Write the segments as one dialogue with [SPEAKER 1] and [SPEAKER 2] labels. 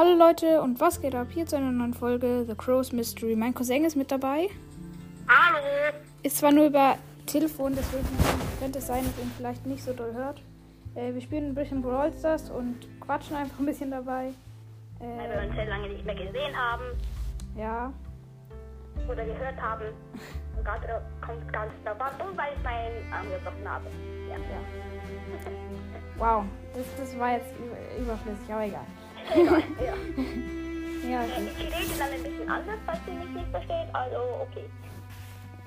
[SPEAKER 1] Hallo Leute und was geht ab? Hier zu einer neuen Folge The Crow's Mystery. Mein Cousin ist mit dabei.
[SPEAKER 2] Hallo.
[SPEAKER 1] Ist zwar nur über Telefon, deswegen könnte es sein, dass ihr ihn vielleicht nicht so doll hört. Äh, wir spielen ein bisschen Brawl Stars und quatschen einfach ein bisschen dabei.
[SPEAKER 2] Weil wir
[SPEAKER 1] Äh,
[SPEAKER 2] uns sehr lange nicht mehr gesehen haben
[SPEAKER 1] ja,
[SPEAKER 2] oder gehört haben. Und gerade kommt ganz. Und weil ich meinen Arm gebrochen habe. Ja, ja.
[SPEAKER 1] wow. Das, das war jetzt über- überflüssig, aber egal.
[SPEAKER 2] Egal, ja.
[SPEAKER 1] Ja,
[SPEAKER 2] Äh, Ich rede dann ein bisschen anders, falls ihr mich nicht versteht. Also, okay.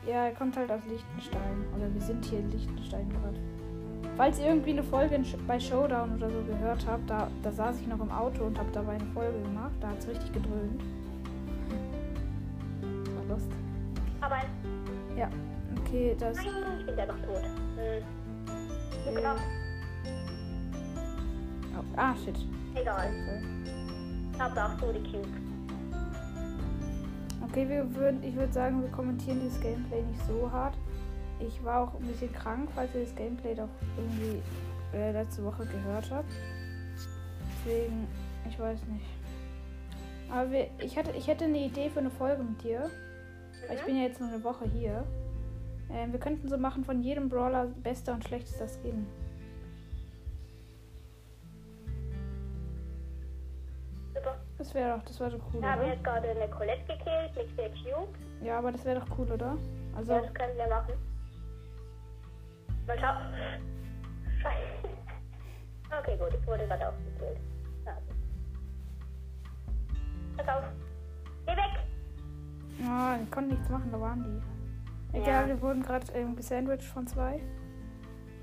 [SPEAKER 1] ja, er kommt halt aus Liechtenstein. Oder wir sind hier in Liechtenstein gerade. Falls ihr irgendwie eine Folge bei Showdown oder so gehört habt, da, da saß ich noch im Auto und habe dabei eine Folge gemacht. Da hat es richtig gedröhnt. Das war Lust.
[SPEAKER 2] Aber
[SPEAKER 1] Ja, okay, das.
[SPEAKER 2] nein, ich bin ja doch tot. Hm.
[SPEAKER 1] Oh, ah, shit.
[SPEAKER 2] Egal. Ich habe auch so die Cube.
[SPEAKER 1] Okay, wir würden, ich würde sagen, wir kommentieren dieses Gameplay nicht so hart. Ich war auch ein bisschen krank, falls ihr das Gameplay doch irgendwie äh, letzte Woche gehört habt. Deswegen, ich weiß nicht. Aber wir, ich, hatte, ich hätte eine Idee für eine Folge mit dir. Weil ich bin ja jetzt nur eine Woche hier. Ähm, wir könnten so machen von jedem Brawler bester und schlechtester Skin.
[SPEAKER 2] Super.
[SPEAKER 1] Das wäre doch, das wäre doch cool,
[SPEAKER 2] Wir haben jetzt gerade eine Colette gekillt mit der Cube.
[SPEAKER 1] Ja, aber das wäre doch cool, oder? Also,
[SPEAKER 2] Ja, das können wir machen. Mal schauen. Scheiße. Okay, gut, ich wurde gerade aufgekillt. Ja. Pass auf. Geh weg!
[SPEAKER 1] Ja, ich konnte nichts machen, da waren die. Egal,
[SPEAKER 2] Ja.
[SPEAKER 1] wir wurden gerade ähm, gesandwiched von zwei.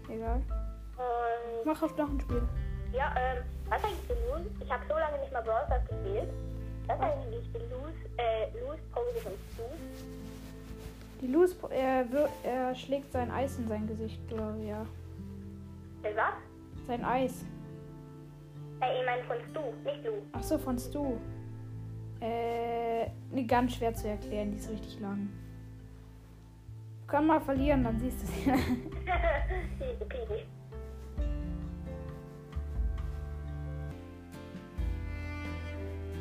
[SPEAKER 1] Egal.
[SPEAKER 2] Und
[SPEAKER 1] Mach auf noch ein Spiel.
[SPEAKER 2] Ja, ähm, was eigentlich Lose? Ich habe so lange nicht mal Brawl Stars gespielt. Was eigentlich die Lose, äh, Lose Pose von Stu?
[SPEAKER 1] Die Luz, er, er schlägt sein Eis in sein Gesicht, glaube ich, ja.
[SPEAKER 2] Der was?
[SPEAKER 1] Sein Eis.
[SPEAKER 2] Äh, ich meine von Stu, nicht Lu.
[SPEAKER 1] Ach so, von Stu. Äh, ne, ganz schwer zu erklären, die ist richtig lang. Kann mal verlieren, dann siehst du es.
[SPEAKER 2] Easy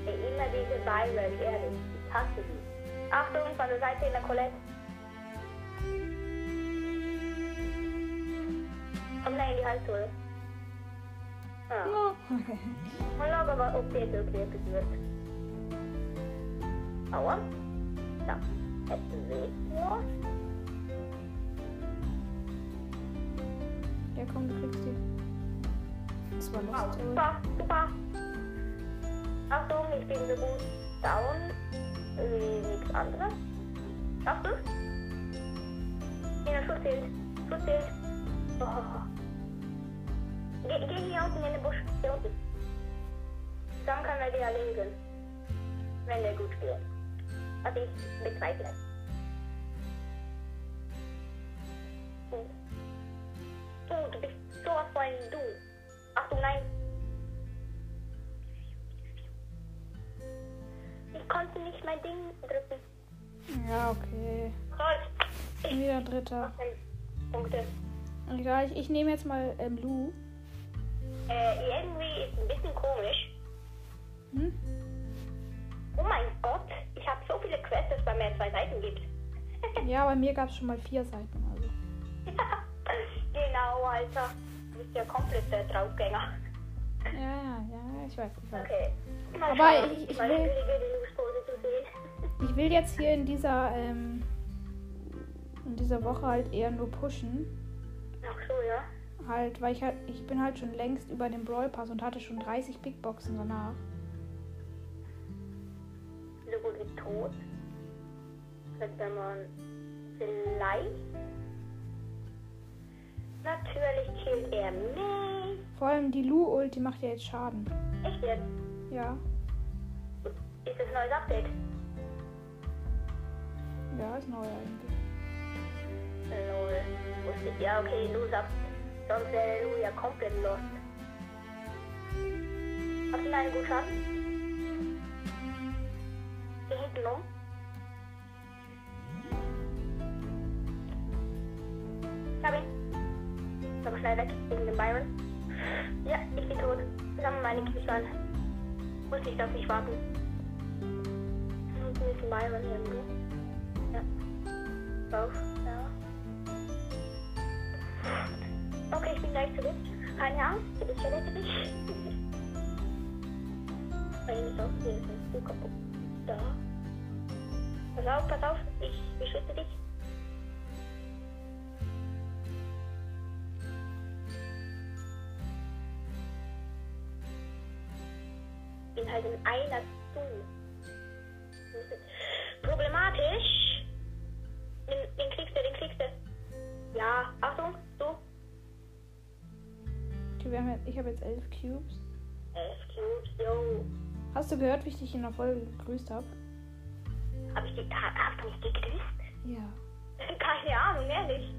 [SPEAKER 2] Ey, immer diese Byron, ehrlich. Ich hasse die. Achtung, von der Seite in der Colette. Komm da in die Halshohle. Ja.
[SPEAKER 1] okay.
[SPEAKER 2] Und noch aber okay, okay, okay, wird. Aua. Da. Hätten wir nur.
[SPEAKER 1] Ja, komm, du kriegst die. Das war lustig.
[SPEAKER 2] super, super. Achtung, ich bin so gut down wie nichts anderes. Du's? Ja, Schuss zählt. Schuss zählt. Oh. Geh, geh hier unten in den Busch. Hier unten. Dann können wir die erlegen. Wenn der gut spielt. Was ich bezweifle. Du. Konnte nicht mein Ding drücken.
[SPEAKER 1] Ja, okay.
[SPEAKER 2] Toll.
[SPEAKER 1] Wieder Dritter.
[SPEAKER 2] 18 Punkte.
[SPEAKER 1] Egal, ich, ich nehme jetzt mal ähm, Lu.
[SPEAKER 2] Äh, irgendwie ist ein bisschen komisch.
[SPEAKER 1] Hm?
[SPEAKER 2] Oh mein Gott, ich habe so viele Quests, dass es bei mir zwei Seiten gibt.
[SPEAKER 1] Ja, bei mir gab es schon mal vier Seiten. Also.
[SPEAKER 2] genau, Alter. Du bist ja komplett der Draufgänger.
[SPEAKER 1] Ja, ja, ja, ich weiß. Ich weiß.
[SPEAKER 2] Okay. Mal
[SPEAKER 1] Aber ich- ich will- Ich will jetzt hier in dieser, ähm, in dieser Woche halt eher nur pushen.
[SPEAKER 2] Ach so, ja.
[SPEAKER 1] Halt, weil ich halt, ich bin halt schon längst über den Brawl Pass und hatte schon 30 Big Boxen danach.
[SPEAKER 2] So gut wie tot. Könnte man vielleicht. Natürlich killt er mich.
[SPEAKER 1] Vor allem die Lu-Ulti macht ja jetzt Schaden.
[SPEAKER 2] Echt jetzt?
[SPEAKER 1] Ja,
[SPEAKER 2] Ist das ein neues Update?
[SPEAKER 1] Ja, ist neu eigentlich.
[SPEAKER 2] Lol. Wusste ich. Ja, okay, los ab. Sonst wäre Lu ja komplett lost. Hast du einen guten? Geh hinten um. Ich hab ihn. Aber schnell weg, wegen dem Byron. Ja, ich bin tot. Sammeln meine an. Muss ich auf mich warten. Und mit Myron hin, Ja. Drauf, ja. Okay, ich bin gleich zurück. Keine Angst, ich rette dich. Bei ihm ist auch hier ist du kaputt. Da. Pass auf, pass auf, ich beschütze dich. bin halt in einer
[SPEAKER 1] habe jetzt elf Cubes.
[SPEAKER 2] Elf Cubes, yo.
[SPEAKER 1] Hast du gehört, wie ich dich in der Folge gegrüßt habe?
[SPEAKER 2] Hab ich dich, hast du mich gegrüßt?
[SPEAKER 1] Ja.
[SPEAKER 2] Keine Ahnung, ehrlich.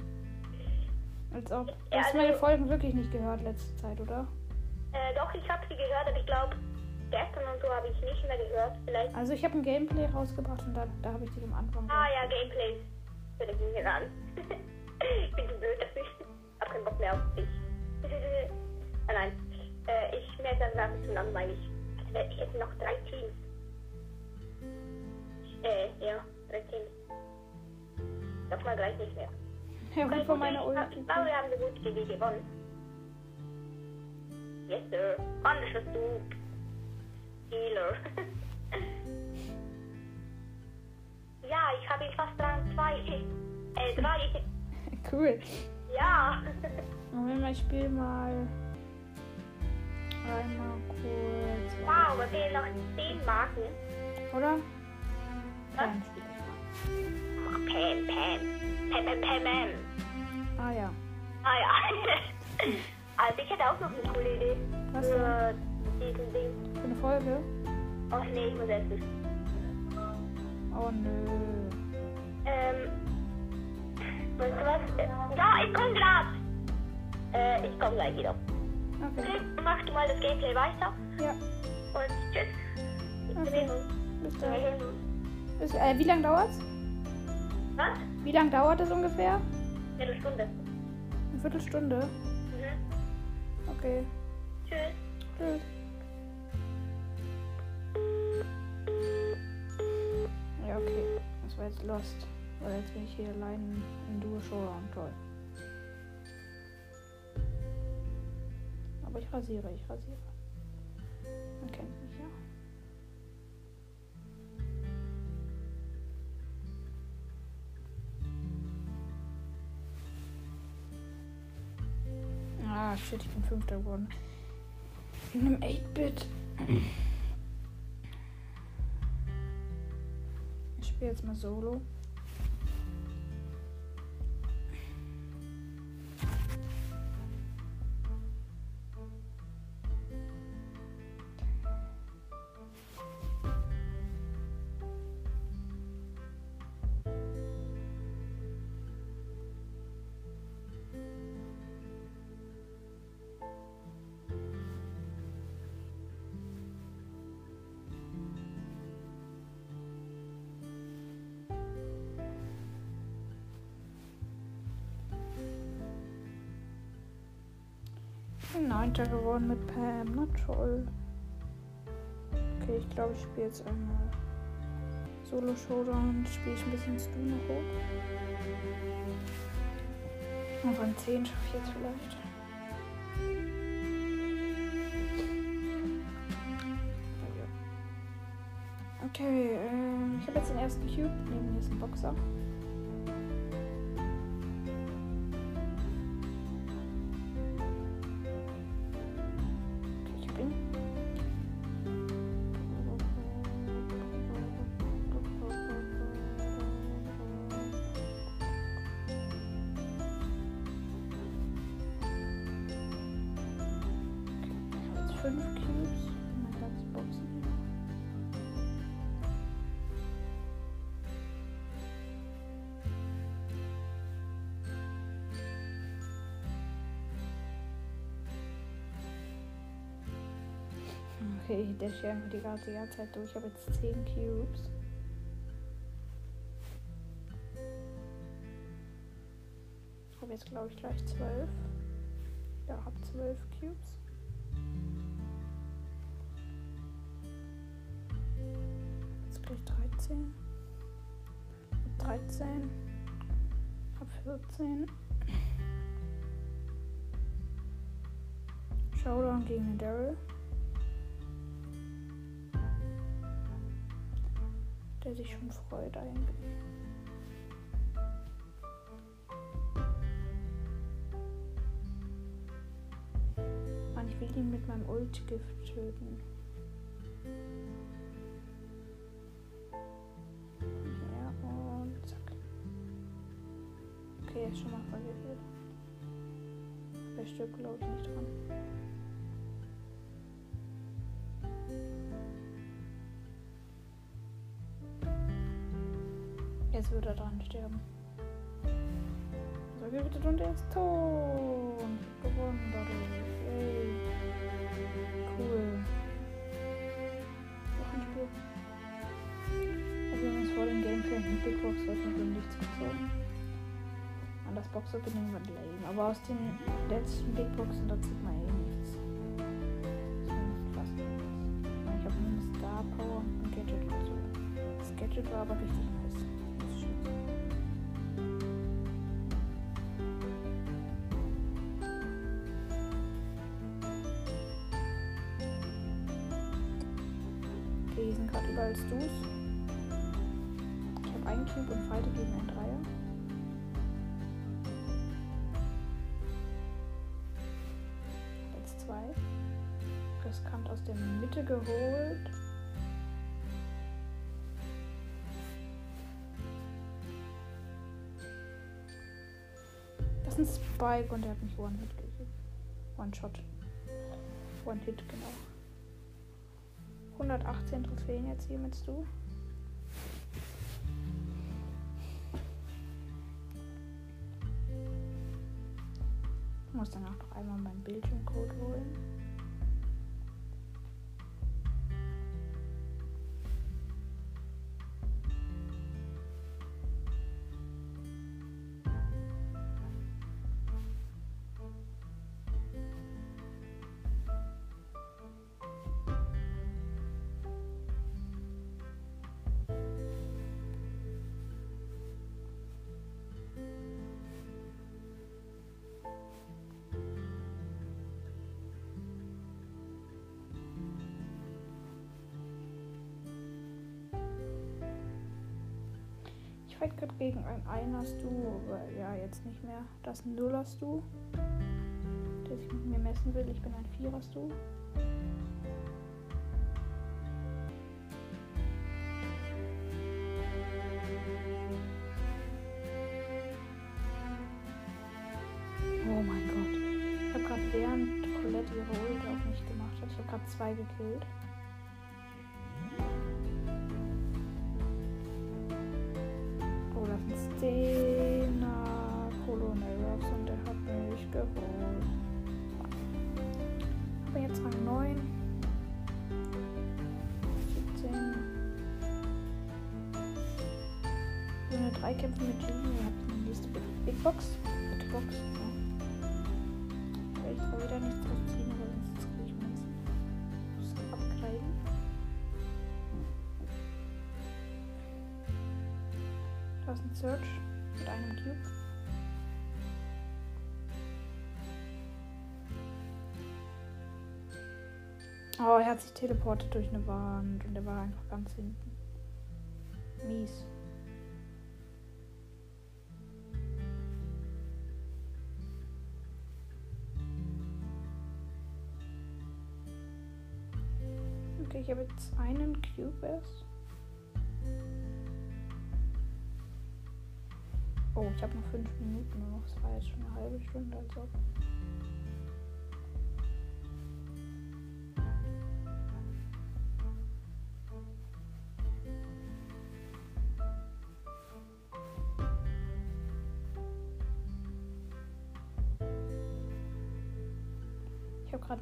[SPEAKER 1] Als ob. Du
[SPEAKER 2] Ja,
[SPEAKER 1] hast
[SPEAKER 2] also-
[SPEAKER 1] meine Folgen wirklich nicht gehört letzte Zeit, oder?
[SPEAKER 2] Äh, doch, ich habe sie gehört, aber ich glaube, gestern und so habe ich nicht mehr gehört. Vielleicht.
[SPEAKER 1] Also ich habe ein Gameplay rausgebracht und da, da habe ich dich am Anfang.
[SPEAKER 2] Ah ja, Gameplays. Würde ich mir ran. ich bin zu blöd dafür. Hab keinen Bock mehr auf dich. ah, nein. Äh, ich mir ist das gerade zu langweilig. Ich hätte noch drei Teams. Äh, ja, drei Teams. Sag mal gleich nicht mehr.
[SPEAKER 1] Ja, gut von meiner
[SPEAKER 2] ich-
[SPEAKER 1] Ulti.
[SPEAKER 2] Ich glaube, wir haben eine gute GG gewonnen. Yes, sir. Mann, das bist du. Healer. ja, ich habe ihn fast Rang 2. Äh, 3.
[SPEAKER 1] Cool.
[SPEAKER 2] Ja.
[SPEAKER 1] Moment mal, ich spiele mal einmal kurz.
[SPEAKER 2] wow, wir fehlen noch 10 Marken.
[SPEAKER 1] Oder?
[SPEAKER 2] Was? Pam, Pam. Pam, Pam, Pam, Pam.
[SPEAKER 1] Ah ja.
[SPEAKER 2] Ah ja. also ich hätte auch noch eine coole Idee.
[SPEAKER 1] Was
[SPEAKER 2] Für diesen Ding.
[SPEAKER 1] Für eine Folge?
[SPEAKER 2] Oh nee, ich muss essen.
[SPEAKER 1] Oh nö.
[SPEAKER 2] Ähm, weißt du was? Ja, ich komm grad. Äh, ich komm gleich wieder.
[SPEAKER 1] Okay.
[SPEAKER 2] Mach du mal das Gameplay weiter.
[SPEAKER 1] Ja.
[SPEAKER 2] Und tschüss.
[SPEAKER 1] Okay. Bis dann. Bis, äh, wie lange dauert's?
[SPEAKER 2] Was?
[SPEAKER 1] Wie lange dauert es ungefähr?
[SPEAKER 2] Viertelstunde.
[SPEAKER 1] Eine Viertelstunde.
[SPEAKER 2] Mhm.
[SPEAKER 1] Okay.
[SPEAKER 2] Tschüss.
[SPEAKER 1] Tschüss. Ja, okay. Das war jetzt Lost. Weil jetzt bin ich hier allein in Duo Showdown. Toll. Aber ich rasiere, ich rasiere. Man kennt mich, ja. Ah, shit, ich bin Fünfter geworden. In einem 8-Bit. Ich spiele jetzt mal Solo. Neunter geworden mit Pam. Na toll. Okay, ich glaube, ich spiele jetzt einmal Solo Showdown. Spiele ich ein bisschen Stu noch hoch. Auf ein 10 schaffe ich jetzt vielleicht. Okay, ähm, ich habe jetzt den ersten Cube. Neben mir ist ein Boxer. Die ganze, Zeit durch. Ich habe jetzt 10 Cubes. Ich habe jetzt, glaube ich, gleich 12. Ja, habe 12 Cubes. 16. Hab 13. Hab 14. Showdown gegen den Daryl. Sich schon freut eigentlich. Mann, ich will ihn mit meinem Ult-Gift töten. Ja, und zack. Okay, ist schon mal vergiftet. Der stirbt, glaube ich, nicht dran. Jetzt wird er dran sterben. So giftet und er ist tot. Gewonnen dadurch. Yay. Cool. Noch ein Spiel. Also wir uns vor dem Gameplay mit Big Box heute noch nichts gezogen. An das Box-Opening war lame. Aber aus den letzten Big Boxen, da zieht man eh nichts. Zumindest fast nichts. Ich habe eine Star Power und Gadget gezogen. Das Gadget war aber richtig nice. Überall Stus. Ich habe einen Cube und fighte gegen einen Dreier. Jetzt zwei. Riskant aus der Mitte geholt. Das ist ein Spike und der hat mich One-Hit gegeben. One-Shot. One-Hit, genau. 118 Trophäen jetzt hier mit du. Ich muss danach noch einmal meinen Bildschirmcode holen. Gegen ein Einers Du, aber ja, jetzt nicht mehr. Das ein Nullers Du, der sich mit mir messen will. Ich bin ein Vierers Du. Oh mein Gott. Ich habe gerade während Colette ihre Ult auf mich gemacht hat, ich habe gerade zwei gekillt. Geholt. Aber jetzt Rang 9. 17. Junge, drei Kämpfe mit Jimmy. Ihr habt die nächste Big, Box. Big Box. Ich traue wieder nichts drauf ziehen, aber sonst kriege ich Münzen. Muss upgraden. Da ist ein Search mit einem Cube. Oh, er hat sich teleportet durch eine Wand und er war einfach ganz hinten. Mies. Okay, ich habe jetzt einen Cube erst. Oh, ich habe noch fünf Minuten noch. Jetzt schon eine halbe Stunde, also.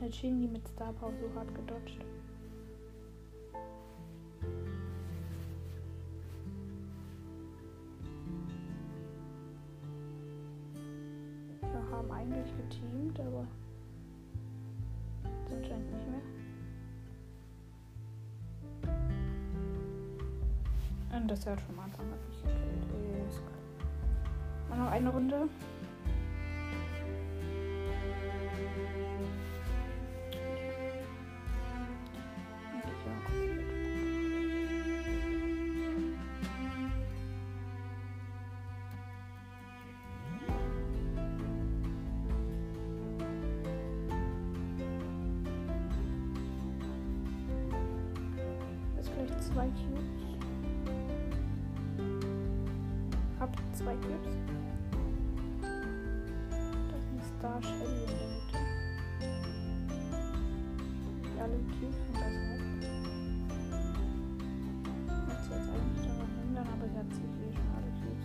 [SPEAKER 1] Ich habe eine Genie mit Star Power so hart gedodged. Wir haben eigentlich geteamt, aber jetzt anscheinend nicht mehr. Und das hört schon am Anfang hat mich gekillt. Ist gut. Mal noch eine Runde. Zwei Cubes. Hab zwei Cubes. Das ist ein Star Shelly in der Mitte. Die alle Cubes und das weg. Muss sie jetzt eigentlich daran hindern, aber sie hat sich eh schon alle Cubes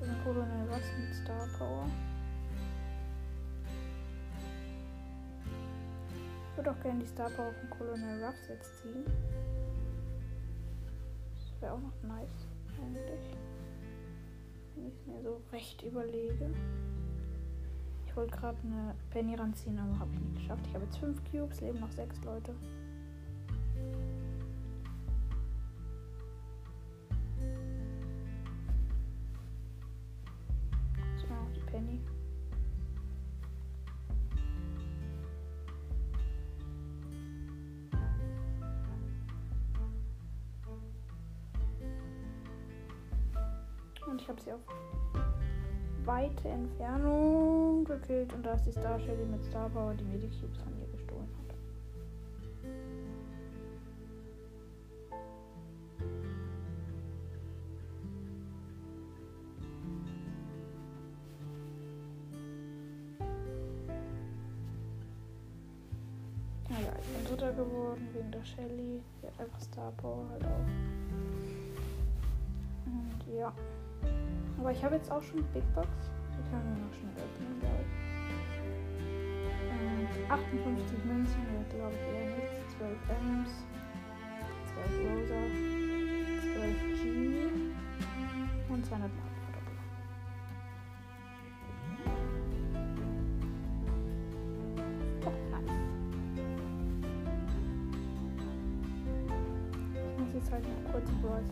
[SPEAKER 1] ist ein Colonel Ross mit Star Power. Würde auch gerne die Star Power von Colonel Ruffs jetzt ziehen. Das wäre auch noch nice, eigentlich. Wenn ich es mir so recht überlege. Ich wollte gerade eine Penny ranziehen, aber habe ich nicht geschafft. Ich habe jetzt fünf Cubes, leben noch sechs Leute. Weite Entfernung gekillt. Und da ist die Star Shelly mit Star Power, die mir die Cubes von ihr gestohlen hat. Naja, ich bin Dritter geworden wegen der Shelly. Die hat einfach Star Power halt auch. Und ja. Aber ich habe jetzt auch schon Big Box. Können wir noch schnell öffnen, glaube ich. Ähm, 58 Münzen, ja, glaube ich eher nichts. 12 Ms, 12 Rosa, 12 G. Und 200 Mark halt noch kurz Brawl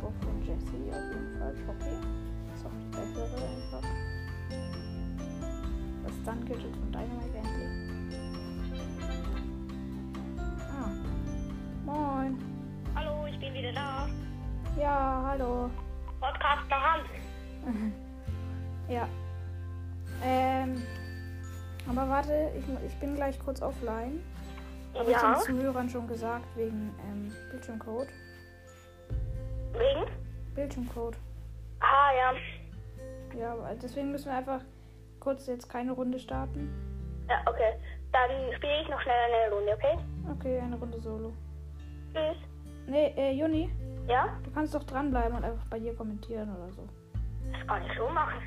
[SPEAKER 1] Power von Jessie auf jeden Fall. Shoppy. Ist auch die bessere einfach. Das Stun Gadget von Dynamite endlich. Ah. Moin.
[SPEAKER 2] Hallo, ich bin wieder da.
[SPEAKER 1] Ja, hallo.
[SPEAKER 2] Podcast der Hand.
[SPEAKER 1] Ja. Ähm. Aber warte, ich, ich bin gleich kurz offline. Habe ich
[SPEAKER 2] Ja,
[SPEAKER 1] den Zuhörern schon gesagt, wegen ähm, Bildschirmcode. Bildschirmcode.
[SPEAKER 2] Ah, ja.
[SPEAKER 1] Ja, deswegen müssen wir einfach kurz jetzt keine Runde starten.
[SPEAKER 2] Ja, okay. Dann spiele ich noch schnell eine Runde, okay?
[SPEAKER 1] Okay, eine Runde Solo.
[SPEAKER 2] Tschüss.
[SPEAKER 1] Nee, äh, Juni,
[SPEAKER 2] Ja?
[SPEAKER 1] du kannst doch dranbleiben und einfach bei dir kommentieren oder so.
[SPEAKER 2] Das kann ich so machen.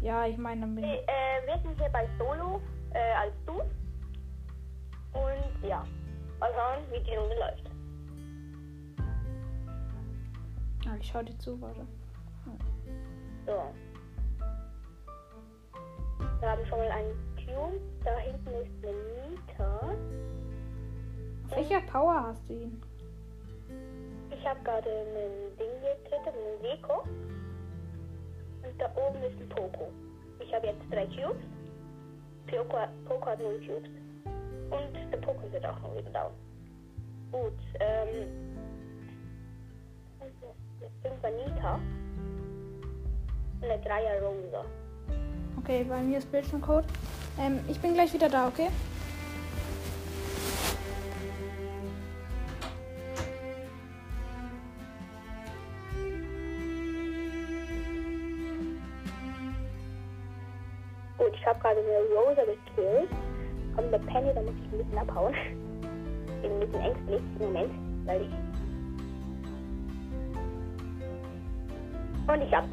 [SPEAKER 1] Ja, ich meine, dann bin
[SPEAKER 2] Wir,
[SPEAKER 1] ich.
[SPEAKER 2] äh, wir sind hier bei Solo äh, als du. Und ja, mal schauen, wie die Runde läuft.
[SPEAKER 1] Ah, ich schau dir zu, warte.
[SPEAKER 2] So. Wir haben schon mal einen Cube. Da hinten ist eine Nita.
[SPEAKER 1] Auf welcher Power hast du ihn?
[SPEAKER 2] Ich habe gerade einen Ding getötet, einen Deko. Und da oben ist ein Poco. Ich habe jetzt drei Cubes. Poco, Poco hat null Cubes. Und der Poco wird auch noch wieder down. Gut, ähm. Also, jetzt sind wir Nita. Eine Dreier Rosa.
[SPEAKER 1] Okay, bei mir ist Bildschirmcode. Ähm, ich bin gleich wieder da, okay?
[SPEAKER 2] Gut, ich habe gerade eine Rosa gekillt. Kommt der Penny, da muss ich ein bisschen abhauen. Bin ein bisschen ängstlich im Moment, weil ich. Und ich hab.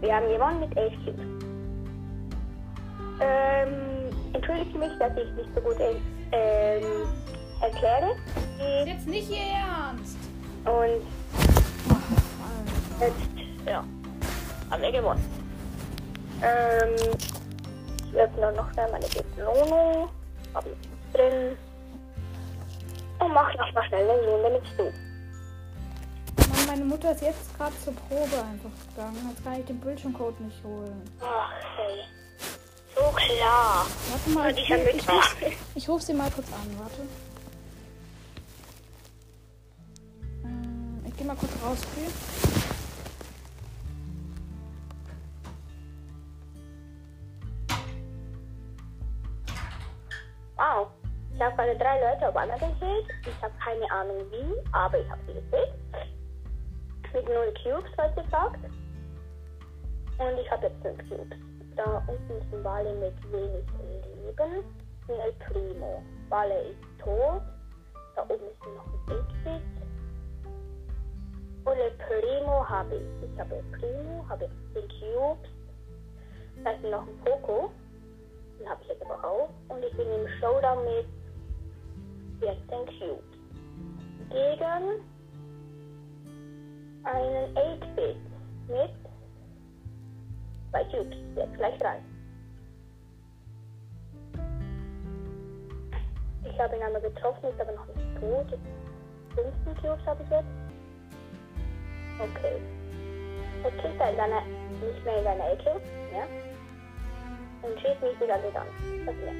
[SPEAKER 2] Wir haben gewonnen mit 11 Cubes. Ähm, entschuldige mich, dass ich nicht so gut ähm, erkläre. Die-
[SPEAKER 1] Jetzt nicht ihr Ernst!
[SPEAKER 2] Und jetzt, ja, haben wir gewonnen. Ähm, öffne noch schnell meine Belohnung. Hab ich drin. Und mach noch mal schnell eine Runde mit Stu.
[SPEAKER 1] Meine Mutter ist jetzt gerade zur Probe einfach gegangen. Jetzt kann ich den Bildschirmcode nicht holen.
[SPEAKER 2] Ach, hey. So klar.
[SPEAKER 1] Warte mal, ich,
[SPEAKER 2] ich
[SPEAKER 1] ich,
[SPEAKER 2] mit-
[SPEAKER 1] ich, rufe sie mal kurz an. Warte. Ähm, Ich gehe mal kurz raus. Okay?
[SPEAKER 2] Wow. Ich habe gerade drei Leute auf einmal gekillt. Ich habe keine Ahnung wie, aber ich habe sie gekillt. Mit null Cubes, falls ihr fragt. Und ich habe jetzt fünf Cubes. Da unten ist ein Wale mit wenig Leben. Ein El Primo. Wale ist tot. Da oben ist noch ein Big Und El Primo habe ich. Ich habe El Primo, habe 10 Cubes. Da ist noch ein Poco. Den habe ich jetzt aber auch. Und ich bin im Showdown mit 14 Cubes. Gegen einen 8-Bit mit 2 Cubes. Jetzt gleich drei. Ich habe ihn einmal getroffen, ist aber noch nicht tot. Jetzt 15 Cubes habe ich jetzt. Okay. Jetzt kriegt er in seiner, nicht mehr in seiner Ecke. Ja und schießt mich ganze Zeit an. Das ist nett.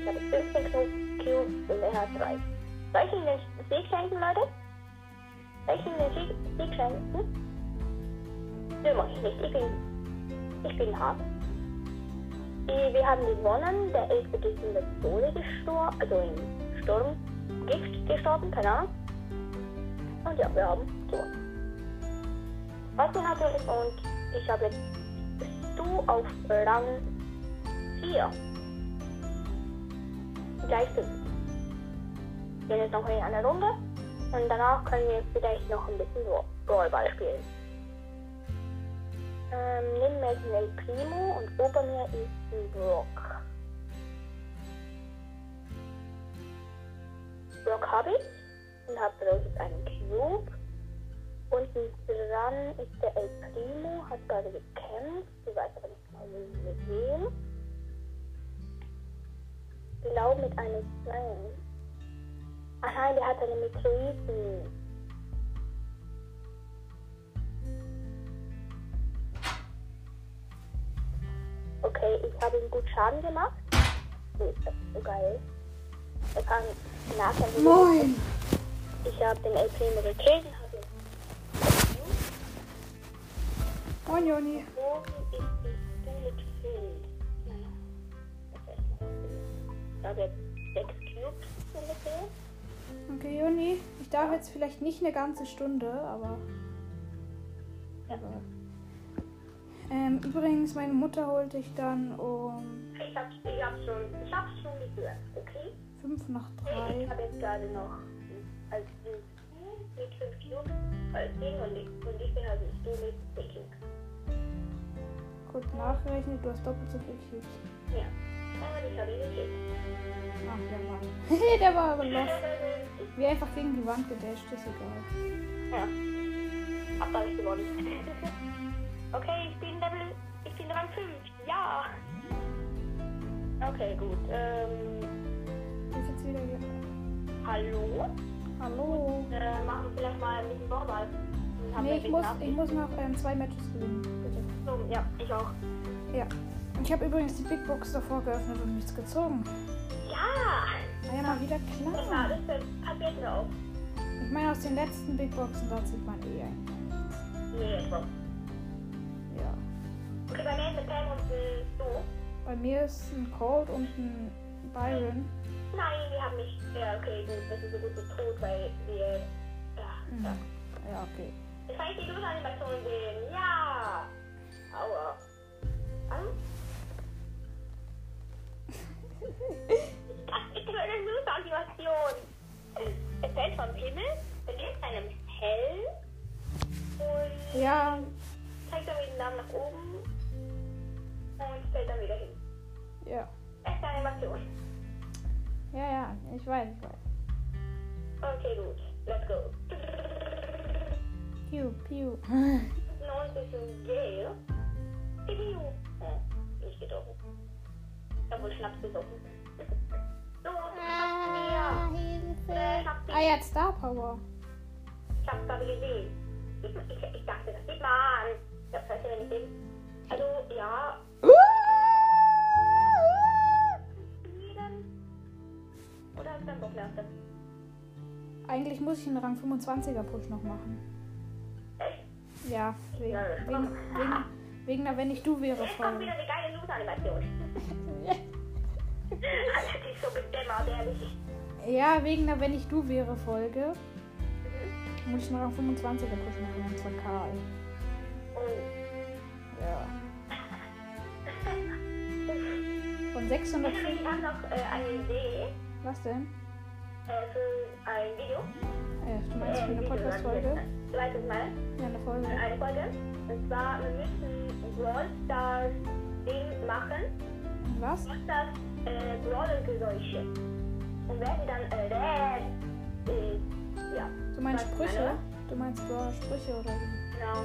[SPEAKER 2] Ich habe 15 Cubes und er hat 3. Soll ich ihm den Sieg schenken, Leute? Den Sieg, Sieg schenken? Nö, mach ich nicht. Ich bin, ich bin hart. Die- Wir haben gewonnen. Der Elfte ist in der Pistole gestorben, also im Sturmgift gestorben, keine Ahnung. Und ja, wir haben gewonnen. Was wir natürlich und ich habe jetzt bist du auf Rang 4. Gleich 5. Wir gehen jetzt noch in eine Runde und danach können wir vielleicht noch ein bisschen Brawl- Brawlball spielen. Ähm, neben mir ist El Primo und ober mir ist Brock. Brock habe ich und habe jetzt einen Cube. Unten dran ist der El Primo, hat gerade gekämpft. Ich weiß aber nicht mal mit wem. Glaube mit einem Slang. Nein, der hat eine Meteoriten. Okay, ich habe ihm gut Schaden gemacht. Oh, ist das so geil. Er kann nachher wieder-
[SPEAKER 1] Moin!
[SPEAKER 2] Ich habe den gekillt und habe ihn
[SPEAKER 1] Moin, Joni.
[SPEAKER 2] Ich habe jetzt sechs Cubes ungefähr.
[SPEAKER 1] Okay, Joni. Ich darf jetzt vielleicht nicht eine ganze Stunde, aber.
[SPEAKER 2] Ja.
[SPEAKER 1] ähm, übrigens, meine Mutter holt dich dann um
[SPEAKER 2] Ich hab's, ich hab's schon, ich hab's schon gehört, okay?
[SPEAKER 1] 5 nach
[SPEAKER 2] Ich
[SPEAKER 1] 3.
[SPEAKER 2] habe jetzt gerade noch als mit fünf als Ding und ich, und ich bin also du mit zehn Cubes.
[SPEAKER 1] Kurz nachgerechnet, du hast doppelt so viel Cubes.
[SPEAKER 2] Ja. Und.
[SPEAKER 1] Ach, der war. der war aber los. Wie einfach gegen die Wand gedasht, ist egal.
[SPEAKER 2] Ja. Hab alles gewonnen. okay, ich bin Level. Ich bin Rang 5. Ja. Okay, gut. Ähm,
[SPEAKER 1] Ist jetzt wieder hier.
[SPEAKER 2] hallo?
[SPEAKER 1] Hallo.
[SPEAKER 2] Äh, machen wir vielleicht mal ein bisschen Vorball.
[SPEAKER 1] Nee, ich muss, ich muss noch ähm, zwei Matches gewinnen, bitte.
[SPEAKER 2] Abwechslung. Ja, ich auch.
[SPEAKER 1] Ja. Ich habe übrigens die Big Box davor geöffnet und nichts gezogen.
[SPEAKER 2] Ja!
[SPEAKER 1] War ja mal wieder
[SPEAKER 2] Das war
[SPEAKER 1] klar.
[SPEAKER 2] alles für passiert mir auch.
[SPEAKER 1] Ich meine, aus den letzten Big Boxen, da zieht man eh ein.
[SPEAKER 2] Nee, ich auch.
[SPEAKER 1] Ja.
[SPEAKER 2] Okay, bei mir ist ein Pam und ein Du.
[SPEAKER 1] Bei mir ist ein Cold und ein Byron.
[SPEAKER 2] Nein, wir haben nicht. Ja, okay, gut. Das ist so gut wie tot, weil wir. Ja,
[SPEAKER 1] Mhm.
[SPEAKER 2] ja.
[SPEAKER 1] Ja, okay.
[SPEAKER 2] Jetzt kann ich die Duschanimation sehen. Ja! Aua. An? Das ist eine Duschanimation. Es fällt vom Himmel, beginnt einem hell und
[SPEAKER 1] Ja,
[SPEAKER 2] zeigt dann mit dem Daumen nach oben und fällt dann wieder hin.
[SPEAKER 1] ja.
[SPEAKER 2] Eine Animation.
[SPEAKER 1] Ja, ja, ich weiß, ich weiß.
[SPEAKER 2] Okay, gut. Let's go.
[SPEAKER 1] Piu, piu.
[SPEAKER 2] Nun ist ein Gale. Piu. Oh, nicht getroffen. Ich hab wohl Schnaps gesoffen. So, schnapp mir. Äh,
[SPEAKER 1] Ah, hat Star Power.
[SPEAKER 2] Ich hab's gerade gesehen. Ich, ich, ich dachte, das sieht man. Das heißt ja nicht sehen. Also, ja, jeden. Oder hast du dann Bock mehr auf das?
[SPEAKER 1] Eigentlich muss ich einen Rang 25er Push noch machen.
[SPEAKER 2] Echt?
[SPEAKER 1] Ja, wegen, wegen, wegen, wegen der Wenn ich du wäre
[SPEAKER 2] Jetzt kommt
[SPEAKER 1] Folge.
[SPEAKER 2] wieder eine geile Loot-Animation. Alter, die ist so gedämmert, ehrlich.
[SPEAKER 1] Ja, wegen der Wenn ich du wäre Folge muss ich einen Rang 25er Push machen. Und zwar Karl.
[SPEAKER 2] Oh.
[SPEAKER 1] Ja. Von 600.
[SPEAKER 2] Ich habe noch äh, eine Idee
[SPEAKER 1] Was denn?
[SPEAKER 2] Für ein Video.
[SPEAKER 1] Äh, du meinst für eine Podcast-Folge?
[SPEAKER 2] Zweites Mal.
[SPEAKER 1] Ja, eine Folge.
[SPEAKER 2] Eine Folge. Und zwar, wir müssen Brawl Stars Ding machen.
[SPEAKER 1] Was?
[SPEAKER 2] Brawl Stars äh, Brawler-Geräusche. Und werden dann äh, äh, ja,
[SPEAKER 1] Du meinst Sprüche? Du meinst Brawl Sprüche oder wie?
[SPEAKER 2] genau.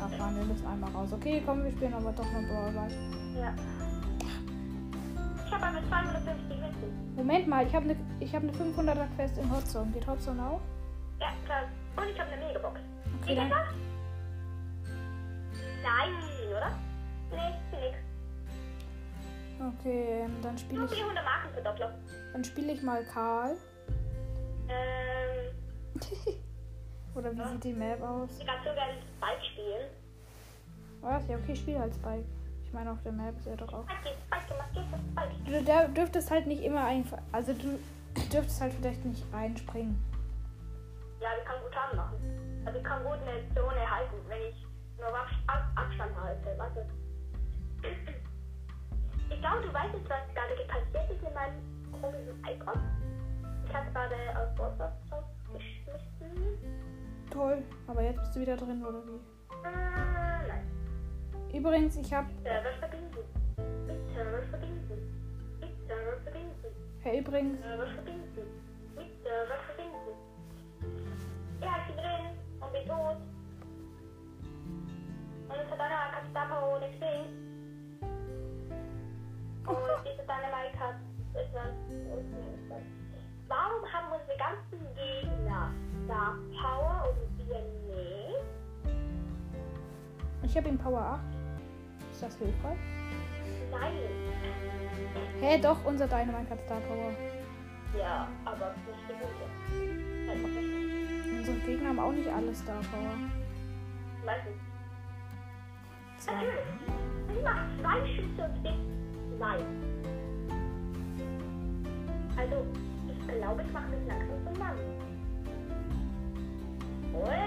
[SPEAKER 1] Ach man, wir müssen einmal raus. Okay, komm, wir spielen aber doch noch Brawl Ball.
[SPEAKER 2] Ja. Ich habe aber 250 Münzen.
[SPEAKER 1] Moment mal, ich habe eine ich hab ne 500er Quest in Hotzone. Geht Hotzone auch?
[SPEAKER 2] Ja, klar. Und ich habe eine Megabox.
[SPEAKER 1] Okay,
[SPEAKER 2] Geht
[SPEAKER 1] dann.
[SPEAKER 2] das? Nein, oder? Nee, nix.
[SPEAKER 1] Okay, ähm, dann spiele ich,
[SPEAKER 2] 400 Marken für Doppler.
[SPEAKER 1] dann spiele ich mal Karl.
[SPEAKER 2] Ähm,
[SPEAKER 1] Oder wie sieht die Map aus?
[SPEAKER 2] ich kann sogar Bike spielen.
[SPEAKER 1] Was? Ja, okay, ich spiele halt Spike. Ich meine, auf der Map ist er doch auch. Du dürftest halt nicht immer einfach. Also, du dürftest halt vielleicht nicht reinspringen.
[SPEAKER 2] Ja, ich kann gut anmachen. Also ich kann gut eine Zone halten, wenn ich nur Ab Ab Abstand halte. Warte. Ich glaube, du weißt jetzt, was gerade passiert ist in meinem komischen Icon. Ich habe gerade aus WhatsApp rausgeschmissen.
[SPEAKER 1] Toll. Aber jetzt bist du wieder drin, oder wie?
[SPEAKER 2] Äh, nein.
[SPEAKER 1] Übrigens, ich habe.
[SPEAKER 2] Server verbinden. Mit Server verbinden. Mit Server verbinden.
[SPEAKER 1] Hey, übrigens.
[SPEAKER 2] Server verbinden. Mit Server verbinden. Ja, ich bin drin und bin tot. Und es hat einer Kapitalpower ohne Xing. Und diese Dynamite hat etwas. Warum haben unsere ganzen Gegner da Power und wir nicht?
[SPEAKER 1] Ich habe ihm Power 8. Ist das hilfreich?
[SPEAKER 2] Nein.
[SPEAKER 1] Hä, hey, doch, unser Dynamite hat Star Power.
[SPEAKER 2] Ja, aber nicht die gute. Einfach nicht.
[SPEAKER 1] Unsere Gegner haben auch nicht alle Star Power.
[SPEAKER 2] Meistens. Natürlich. Sie macht zwei Schüsse und ist nein. Also, ich glaube, ich mache mich langsam zum Mann. Ui.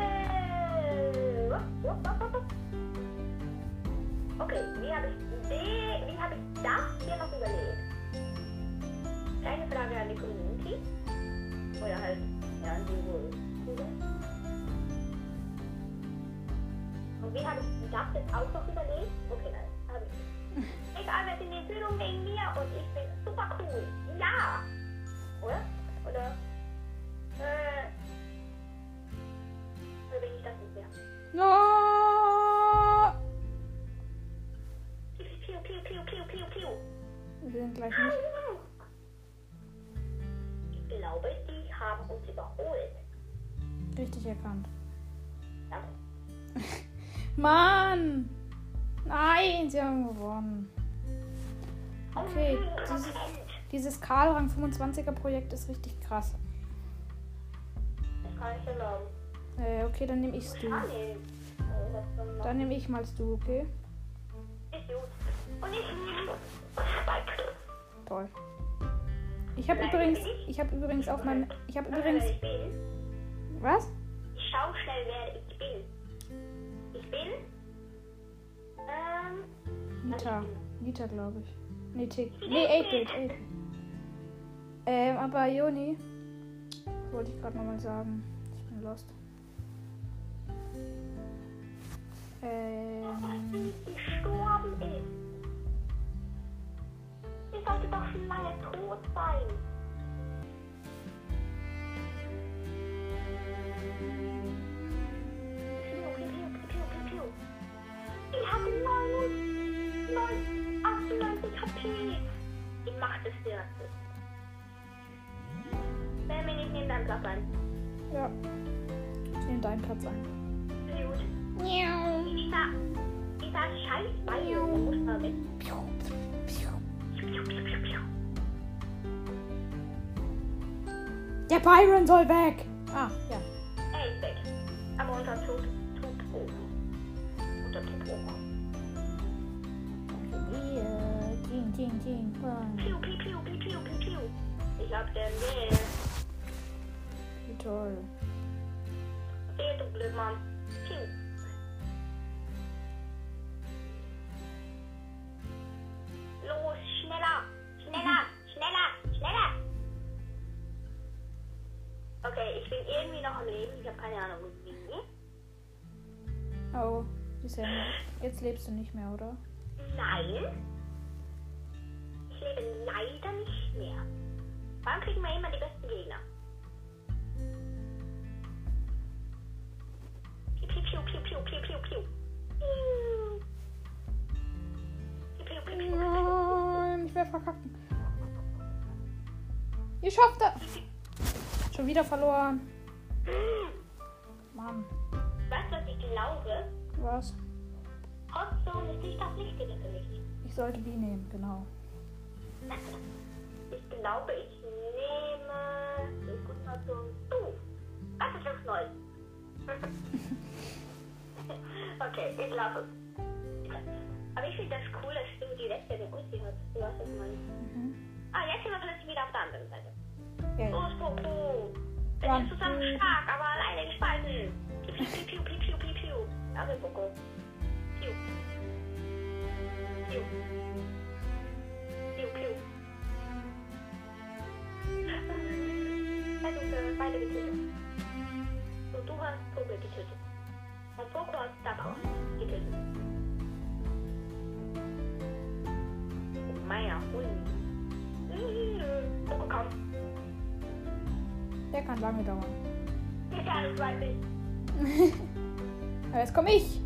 [SPEAKER 2] Wupp, wupp, wupp, wupp. Okay, wie habe ich, wie habe ich das hier noch überlebt? Kleine Frage an die Community. Oder halt, ja, an die wohl. Und wie habe ich das jetzt auch noch überlebt? Okay, nein, habe ich. Egal, wir sind in Führung wegen mir und ich bin super cool.
[SPEAKER 1] Sind gleich nicht.
[SPEAKER 2] Ich glaube, die haben uns überholt.
[SPEAKER 1] Richtig erkannt.
[SPEAKER 2] Danke.
[SPEAKER 1] Mann! Nein, sie haben gewonnen. Okay, dieses, dieses Karl Rang 25er Projekt ist richtig krass.
[SPEAKER 2] Das kann ich erlauben.
[SPEAKER 1] Äh, okay, dann nehme du.
[SPEAKER 2] Ich. Soll man-
[SPEAKER 1] Dann nehme ich mal du, okay?
[SPEAKER 2] Ist gut. Und ich nehme Spike.
[SPEAKER 1] Toll. Ich habe übrigens, ich habe übrigens auf meinem, ich habe übrigens,
[SPEAKER 2] Ich
[SPEAKER 1] was?
[SPEAKER 2] Ich schau schnell, wer ich bin. Ich bin. Ähm.
[SPEAKER 1] Nita. Nita, glaube ich. Nee, Tick. Nee, 8-Bit. 8-Bit. Ähm, aber Joni, wollte ich gerade nochmal sagen. Ich bin lost. Ähm,
[SPEAKER 2] gestorben ist doch schon lange tot sein. Piu, piu, piu. Ich habe 9, 9, 98 HP. Die Macht des Herzens. Sammy, ich nehme deinen Platz ein.
[SPEAKER 1] Ja. Ich nehme deinen Platz ein.
[SPEAKER 2] Gut.
[SPEAKER 1] Miau.
[SPEAKER 2] ich sag scheiß Ball muss da weg.
[SPEAKER 1] Piu, piu. Der Byron soll weg. Ah, ja.
[SPEAKER 2] Er ist weg. Aber unser Tod tut hoch. Unser tut hoch.
[SPEAKER 1] Hier. Ding, ding, ding. Bang.
[SPEAKER 2] Piu, piu, piu, piu, piu, piu, piu. Ich hab den.
[SPEAKER 1] Wie toll.
[SPEAKER 2] Wehe, du Blödmann. Piu.
[SPEAKER 1] Sandy. Jetzt lebst du nicht mehr, oder?
[SPEAKER 2] Nein. Ich lebe leider nicht mehr. Warum kriegen wir immer die besten Gegner? Piu, piu, piu, piu, piu, piu, piu, piu.
[SPEAKER 1] Nein, ich werde verkacken. Ihr schafft das. Schon wieder verloren. Mann.
[SPEAKER 2] Weißt du, was ich glaube?
[SPEAKER 1] Was?
[SPEAKER 2] Ist nicht das Richtige für mich.
[SPEAKER 1] Ich sollte B nehmen, genau.
[SPEAKER 2] Ich glaube, ich nehme. So. Du! Was ist das Neues? okay, ich lasse es. Aber ich finde das cool, dass du direkt den Ulti hast. Du hast das mal.
[SPEAKER 1] Mhm.
[SPEAKER 2] Ah, jetzt sind wir plötzlich wieder auf der anderen Seite.
[SPEAKER 1] Okay.
[SPEAKER 2] Los, Popo! Wir
[SPEAKER 1] Ja.
[SPEAKER 2] sind zusammen stark, aber alleine gespalten. Piu, piu, piu, piu, piu, piu, piu. Also, Poco. Piu.
[SPEAKER 1] Der kann lange dauern. Aber jetzt komme ich.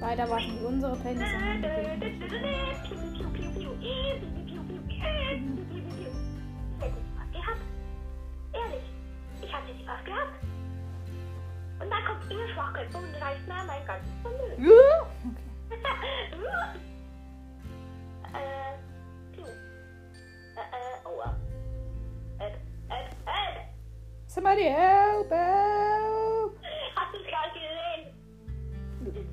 [SPEAKER 1] Weiter warten wie unsere Pennies Und dann
[SPEAKER 2] kommt ihr Schwachkopf und reißt mir mein ganzes Vermögen.
[SPEAKER 1] Okay.
[SPEAKER 2] äh, du. Äh, äh, aua.
[SPEAKER 1] Somebody help, help.
[SPEAKER 2] Hast du es gerade gesehen?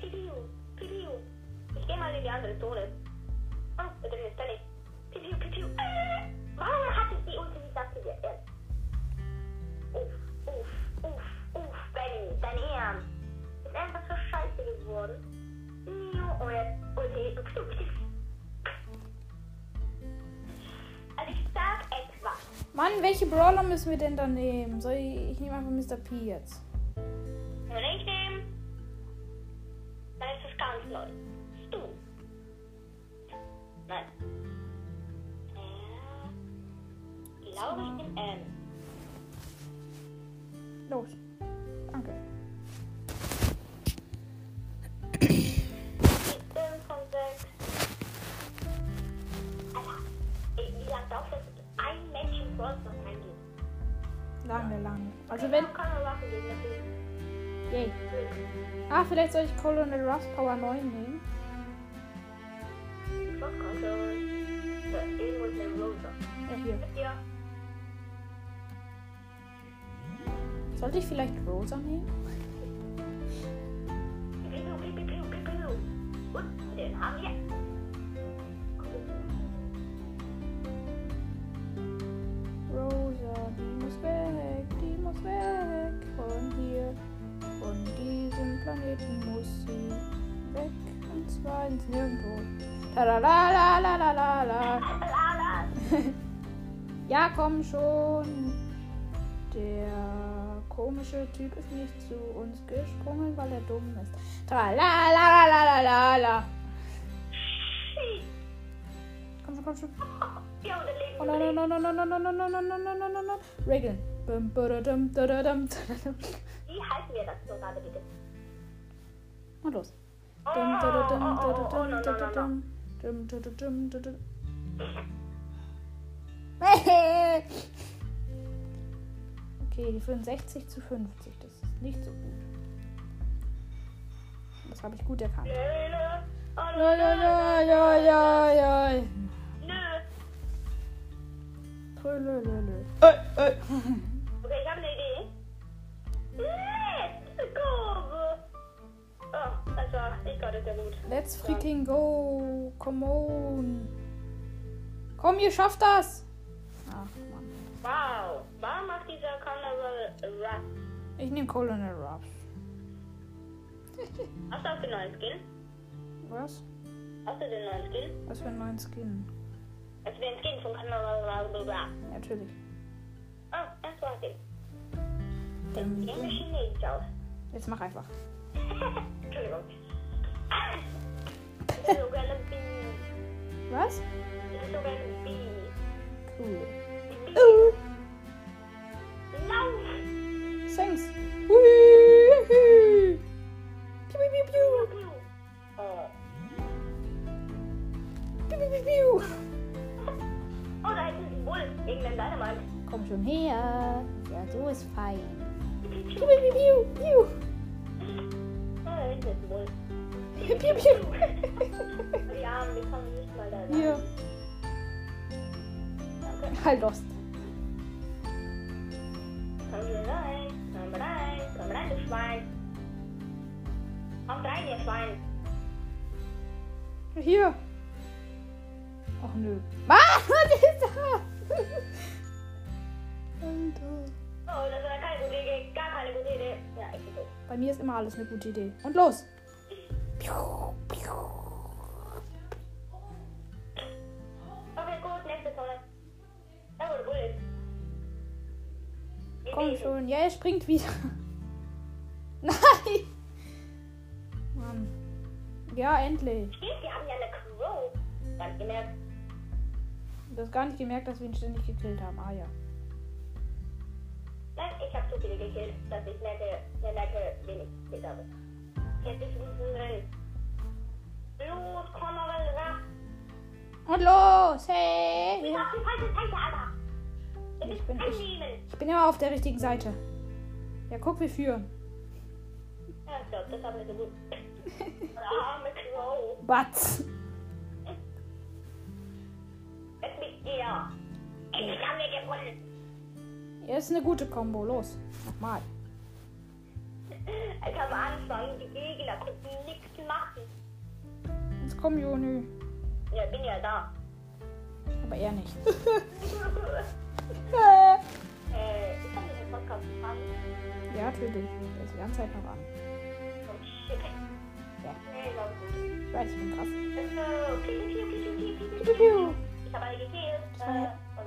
[SPEAKER 2] Pipiu, pipiu. Ich geh mal in die andere Zone. Oh, da drin ist Danny. Pipiu, pipiu. Äh, warum hatte ich die Ulti nicht aktiviert? Erst. Uff, uff, uff, uff, Benny, dein Ernst. Ist einfach so scheiße geworden. Miau, Oh, jetzt Ulti. Pipiu,
[SPEAKER 1] Mann, welche Brawler müssen wir denn da nehmen? Soll ich, ich nehme einfach Mr. P jetzt.
[SPEAKER 2] Wenn ich nehme, dann ist es ganz neu. Du. Nein. Äh, ich glaube, ich bin M.
[SPEAKER 1] Los. Danke.
[SPEAKER 2] Sieben von sechs. Alter, ey, wie lange dauert das, Brawl Stars eingeben.
[SPEAKER 1] Lange, lange. Also wenn. Yay. Ah, vielleicht soll ich Colonel Ross Power 9 nehmen.
[SPEAKER 2] Ja,
[SPEAKER 1] hier. Sollte ich vielleicht Rosa nehmen?
[SPEAKER 2] Und den haben wir.
[SPEAKER 1] Rosa, die muss weg, die muss weg von hier. Von diesem Planeten muss sie weg. Und zwar ins Nirgendwo. Tadalalalala.
[SPEAKER 2] Lala.
[SPEAKER 1] Ja, komm schon. Der komische Typ ist nicht zu uns gesprungen, weil er dumm ist. Tralalalala. Komm schon, komm schon. Oh nein, nein, nein, nein, nein, nein, nein, nein, nein, nein, nein, nein, nein, nein. Regeln.
[SPEAKER 2] Wie halten wir das so gerade bitte?
[SPEAKER 1] Und los.
[SPEAKER 2] Oh, oh, oh, oh, oh, oh.
[SPEAKER 1] Okay, die 65 zu 50. Das ist nicht so gut. Das habe ich gut erkannt.
[SPEAKER 2] Lele. Oh,
[SPEAKER 1] Ja, ja, ja,
[SPEAKER 2] Okay, ich habe eine Idee. Let's go. Oh, das war gut.
[SPEAKER 1] Let's freaking go. Come on. Komm, ihr schafft das. Ach, Mann.
[SPEAKER 2] Wow. Warum macht dieser Carnival Rap?
[SPEAKER 1] Ich nehme Colonel Ruffs.
[SPEAKER 2] Hast du auch den neuen Skin?
[SPEAKER 1] Was?
[SPEAKER 2] Hast du den neuen Skin?
[SPEAKER 1] Was für einen neuen Skin?
[SPEAKER 2] Also den Skin von Carnival Rap.
[SPEAKER 1] Ja, natürlich.
[SPEAKER 2] Oh, das war den.
[SPEAKER 1] Dum,
[SPEAKER 2] Sieht
[SPEAKER 1] dum.
[SPEAKER 2] chinesisch aus.
[SPEAKER 1] Jetzt mach einfach.
[SPEAKER 2] Entschuldigung. Das ist sogar eine Bee.
[SPEAKER 1] Was?
[SPEAKER 2] Das ist sogar eine Bee.
[SPEAKER 1] Cool. Uh,
[SPEAKER 2] Lauf!
[SPEAKER 1] thanks. Hui. Piu, piu, piu, piu.
[SPEAKER 2] Oh.
[SPEAKER 1] Piu, piu, piu, piu.
[SPEAKER 2] Oh, da Irgendein Dynamite.
[SPEAKER 1] Komm schon her. Ja, so ist fein. Piu, piu, piu, piu, piu.
[SPEAKER 2] Oh.
[SPEAKER 1] Piu, piu.
[SPEAKER 2] Die Armen, die kommen nicht mal da rein.
[SPEAKER 1] Hier.
[SPEAKER 2] Danke.
[SPEAKER 1] Halt lost.
[SPEAKER 2] Komm hier rein. Komm rein. Komm rein, du Schwein. Kommt rein, ihr Schwein.
[SPEAKER 1] Hier. Ach nö. Was Bei mir ist immer alles eine gute Idee. Und los. Piu, piu.
[SPEAKER 2] Okay, gut, nächste Zone.
[SPEAKER 1] Komm schon. Ja, er springt wieder. Nein. Mann. Ja, endlich.
[SPEAKER 2] Wir haben ja eine Crow. Gemerkt.
[SPEAKER 1] Du hast gar nicht gemerkt, dass wir ihn ständig gekillt haben. Ah ja.
[SPEAKER 2] Nein, ich habe zu viele gekillt, dass ich merke, mir merke, wen ich gekillt habe. Jetzt ist unten drin. Los, komm mal raus.
[SPEAKER 1] Und los. Hey.
[SPEAKER 2] Ich falsche Seite, Alter. Ich bin
[SPEAKER 1] ich-. Ich bin immer auf der richtigen Seite. Ja, guck, wir führen.
[SPEAKER 2] Ja, ich glaube, das haben wir so gut. Arme Crow.
[SPEAKER 1] Batz.
[SPEAKER 2] Es mit dir. Endlich haben wir gewonnen.
[SPEAKER 1] Ja, ist eine gute Kombo. Los. Nochmal.
[SPEAKER 2] Als am Anfang, die Gegner konnten nichts machen.
[SPEAKER 1] Jetzt komm, Joni.
[SPEAKER 2] Ja, bin ja da.
[SPEAKER 1] Aber er nicht.
[SPEAKER 2] Äh, ich kann diesen Podcast an.
[SPEAKER 1] Ja, natürlich. Der ist die ganze Zeit noch an.
[SPEAKER 2] Oh, shit.
[SPEAKER 1] Ja.
[SPEAKER 2] Nee, war gut.
[SPEAKER 1] Ich weiß, ich bin krass.
[SPEAKER 2] Ich habe alle gekillt. Äh,
[SPEAKER 1] war-
[SPEAKER 2] oh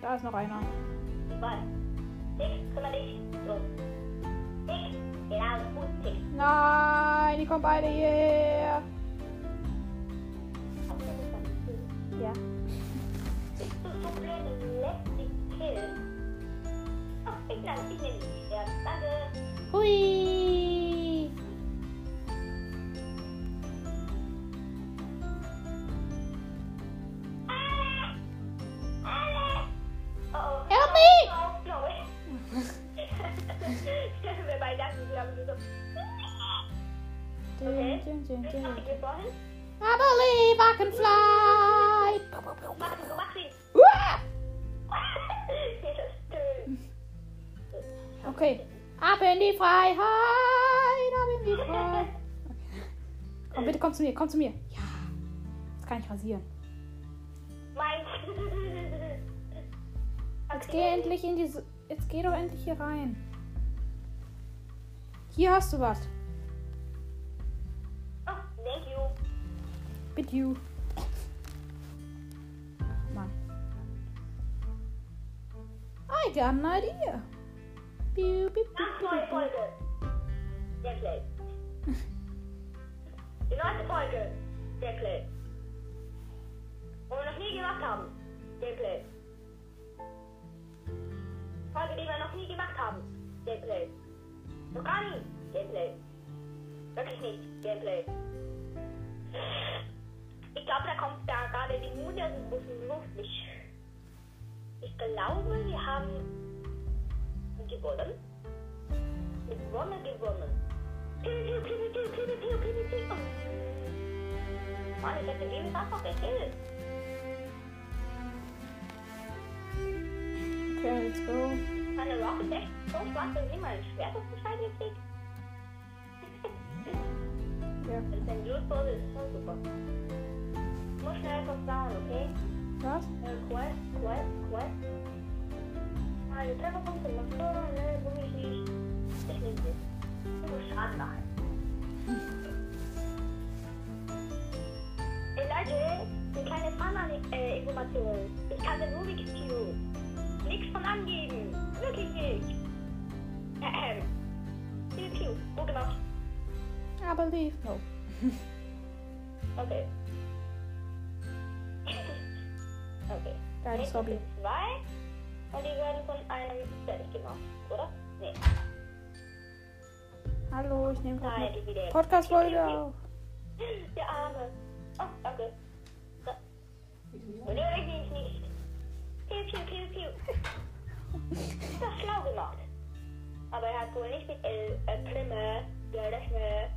[SPEAKER 1] Da ist noch einer.
[SPEAKER 2] Überall. Tick, kümmere dich. So. Tick. Genau, gut, Tick.
[SPEAKER 1] Nein, die kommen beide hierher. Ja.
[SPEAKER 2] Bist du so blöd und lässt dich killen? Ach, ich nehme ich nehm dich. Ja, danke.
[SPEAKER 1] Hui.
[SPEAKER 2] Machen wir vorhin?
[SPEAKER 1] I believe I can fly.
[SPEAKER 2] Mach mach ihn.
[SPEAKER 1] Okay. Ab in die Freiheit. Ab in die Freiheit. Komm, bitte komm zu mir, komm zu mir. Ja. Jetzt kann ich rasieren.
[SPEAKER 2] Mein.
[SPEAKER 1] Jetzt geh endlich in diese. Jetzt geh doch endlich hier rein. Hier hast du was.
[SPEAKER 2] Thank you.
[SPEAKER 1] Mit you. Mann. I got an idea. Piu,
[SPEAKER 2] Ganz
[SPEAKER 1] piu,
[SPEAKER 2] neue
[SPEAKER 1] piu.
[SPEAKER 2] Folge. Gameplay. Die neue Folge. Gameplay. Wo wir noch nie gemacht haben. Gameplay. Folge, die wir noch nie gemacht haben. Gameplay. Noch gar nie. Gameplay. Wirklich nicht. Gameplay. Ich glaube, da kommt da gerade die Mut aus dem Bussen lustig. Ich glaube, wir haben gewonnen. Gewonnen, gewonnen. Piu, piu, piu, piu, piu, piu, piu, piu, piu. Mann, ich hätte den einfach gekillt.
[SPEAKER 1] Okay, let's go.
[SPEAKER 2] Meine Rock ist echt so schwach, dass sie mal ein Schwert auf den Scheitel kriegt.
[SPEAKER 1] El
[SPEAKER 2] Sendrupo ist so super. Muss schnell etwas sagen, okay?
[SPEAKER 1] Was?
[SPEAKER 2] Quest, Quest, Quest. Ah, die Treffer kommt zum Motor, ne, du nicht. Ich nehm dich. Du musst Schaden machen. Ey Leute, eine kleine Fahneninformation. Ich kann den Rubik's Cube. Nichts von angeben. Wirklich nicht. Ähm. Cube, Oh, genau.
[SPEAKER 1] I believe. No.
[SPEAKER 2] Okay. okay.
[SPEAKER 1] Geiles
[SPEAKER 2] Nächstes
[SPEAKER 1] Hobby.
[SPEAKER 2] sind zwei und die werden von einem fertig gemacht, oder? Nee.
[SPEAKER 1] Hallo, ich nehme gerade. Podcast-Folge auf.
[SPEAKER 2] Der Arme. Oh, danke. So. Nö, eigentlich nicht. Piu, piu, piu, piu. Das schlau gemacht. Aber er hat wohl nicht mit L, äh, Primme gerechnet.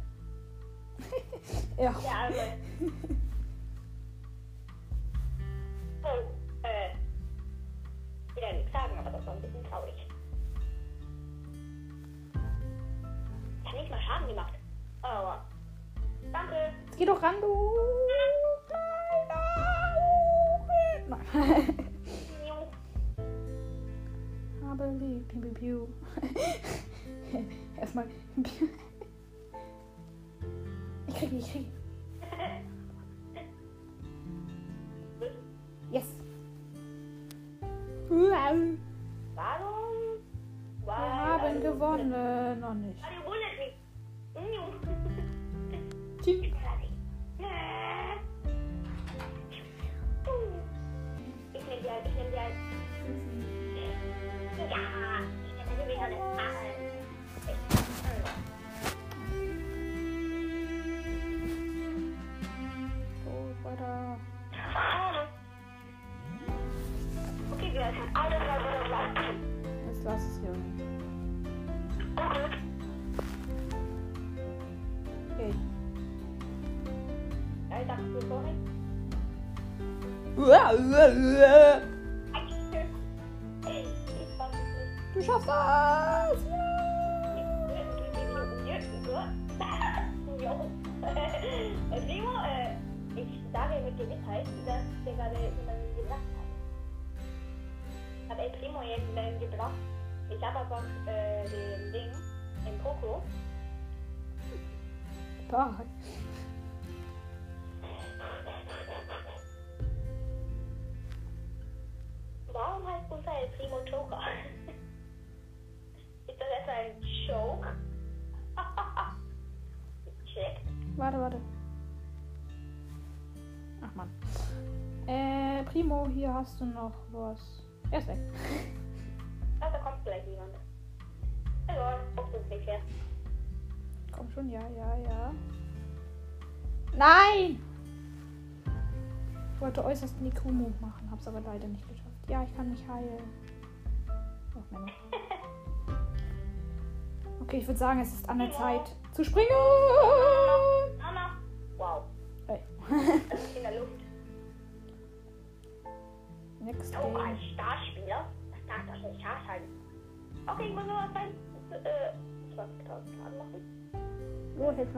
[SPEAKER 1] Ja.
[SPEAKER 2] Der Arme. Oh, äh. Ich will ja nichts sagen, aber das war ein bisschen traurig. Ich habe nicht mal Schaden gemacht. Oh, danke.
[SPEAKER 1] Jetzt geh doch ran, du. Nicht.
[SPEAKER 2] Du
[SPEAKER 1] schaffst das!
[SPEAKER 2] Primo, ich sage mit Gewissheit, dass der gerade jemanden gebracht hat. Hat El Primo jemanden gebracht? Ich habe äh, den Ding, den Coco.
[SPEAKER 1] Bye.
[SPEAKER 2] Primo,
[SPEAKER 1] hier hast du noch was. Er ist weg.
[SPEAKER 2] Ah, da kommt gleich jemand. Hallo, hoffentlich her.
[SPEAKER 1] Komm schon, ja, ja, ja. Nein! Ich wollte äußerst Nikumo machen, hab's aber leider nicht geschafft. Ja, ich kann mich heilen. Oh. Okay, ich würde sagen, es ist an der Zeit zu springen.
[SPEAKER 2] Ich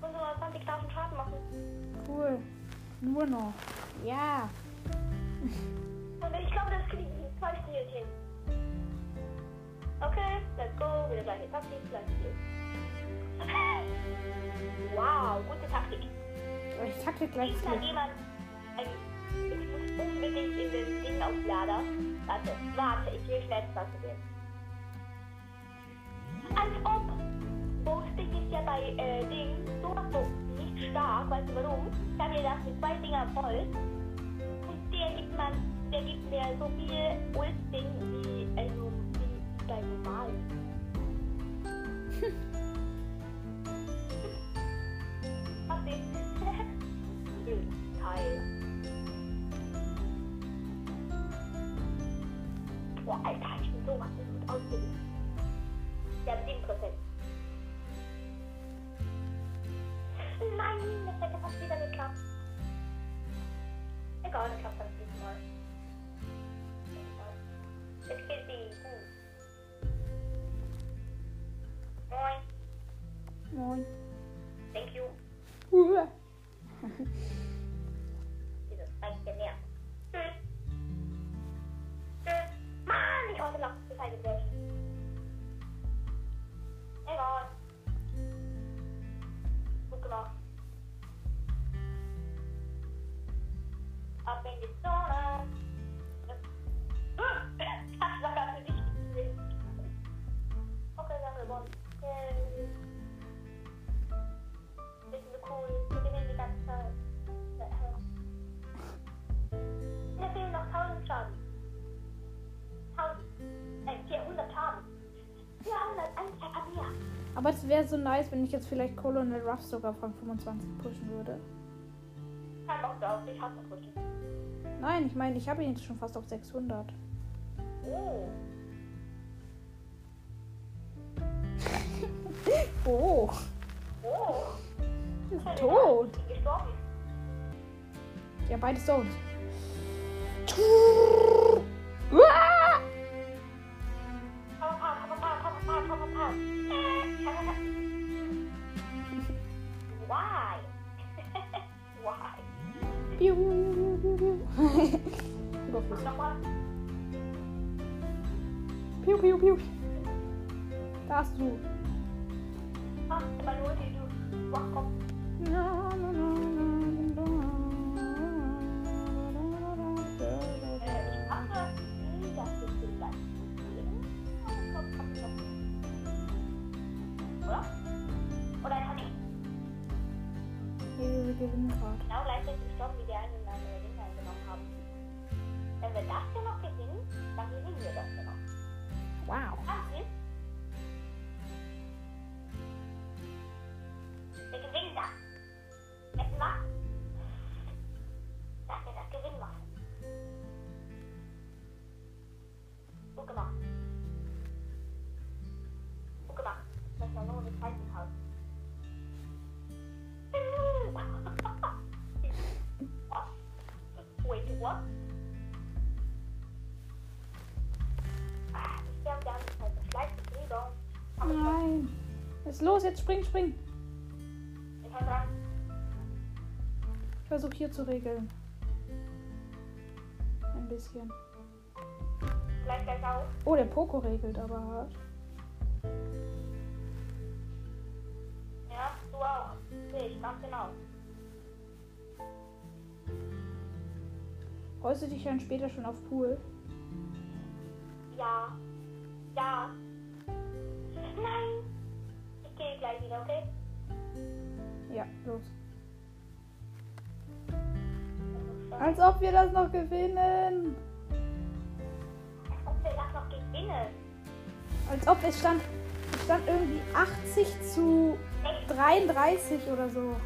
[SPEAKER 2] muss nur 20.000 Schaden machen.
[SPEAKER 1] Cool. Nur noch. Ja.
[SPEAKER 2] Und ich glaube, das kriegen die zwei Spiele hin. Okay, let's go. Wieder gleiche Taktik, gleiches Spiel. Wow, gute Taktik.
[SPEAKER 1] Ich tacke gleich
[SPEAKER 2] Ist da
[SPEAKER 1] viel.
[SPEAKER 2] jemand. Ähm, ich muss unbedingt in den Dingauflader. Warte, warte, ich will schnell was gehen. Als ob. Posting ist ja bei äh, Ding Durchbruch nicht stark, weißt du warum? Ich habe mir gedacht, mit zwei Dinger voll. Und der gibt, man, der gibt mir so viel Ulsting wie, also, wie bei normal. Mach den. Teil.
[SPEAKER 1] Boah, Alter. Wäre so nice, wenn ich jetzt vielleicht Colonel Ruff sogar von 25 pushen würde.
[SPEAKER 2] Kein Bock drauf. Ich hasse Pushen.
[SPEAKER 1] Nein, ich meine, ich habe ihn jetzt schon fast auf 600.
[SPEAKER 2] Oh.
[SPEAKER 1] Oh,
[SPEAKER 2] Oh.
[SPEAKER 1] ist tot. Ja, beide tot. Piu, piu, piu, piu. Überflüssig.
[SPEAKER 2] Nochmal.
[SPEAKER 1] Piu, piu, piu. Da hast du.
[SPEAKER 2] Ah, meine Ulti, du. Wach, komm.
[SPEAKER 1] Na, na, na, na,
[SPEAKER 2] Äh, ich mache nie das Gefühl, dass Oder? Oder einfach nicht.
[SPEAKER 1] Hier, wir gewinnen gerade. Wow.
[SPEAKER 2] Ist
[SPEAKER 1] los, jetzt spring, spring.
[SPEAKER 2] Ich
[SPEAKER 1] versuche hier zu regeln. Ein bisschen. Oh, der Poco regelt aber hart.
[SPEAKER 2] Ja, du auch. Ich, ganz genau.
[SPEAKER 1] Freust du dich dann später schon auf Pool?
[SPEAKER 2] Ja. Ja. Wieder, okay?
[SPEAKER 1] Ja, los. Als ob wir das noch gewinnen.
[SPEAKER 2] Als ob wir das noch gewinnen.
[SPEAKER 1] Als ob es stand, es stand irgendwie 80 zu
[SPEAKER 2] Echt?
[SPEAKER 1] 33 oder so.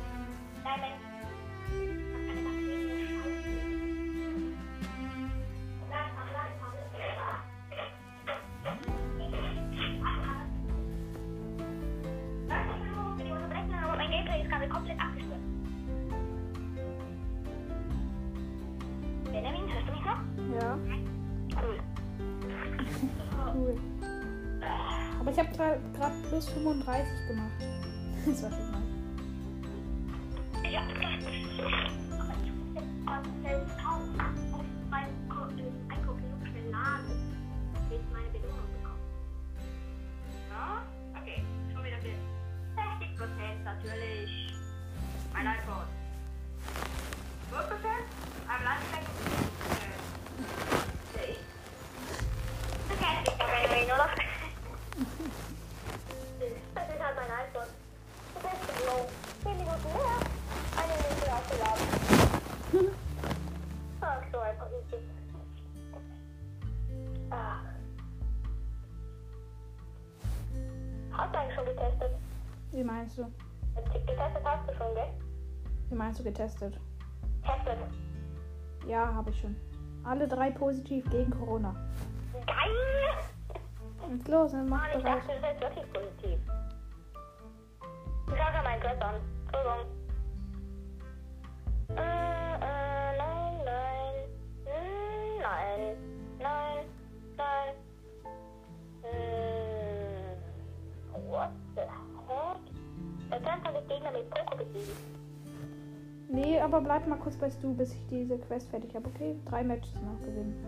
[SPEAKER 2] Nein, nein.
[SPEAKER 1] 35 gemacht. Das war meinst du
[SPEAKER 2] getestet? Testet.
[SPEAKER 1] Ja, habe ich schon. Alle drei positiv gegen Corona.
[SPEAKER 2] Geil!
[SPEAKER 1] Jetzt los, dann mach bereit. Aber bleib mal kurz bei Stu, bis ich diese Quest fertig habe, okay? Drei Matches noch gewinnen.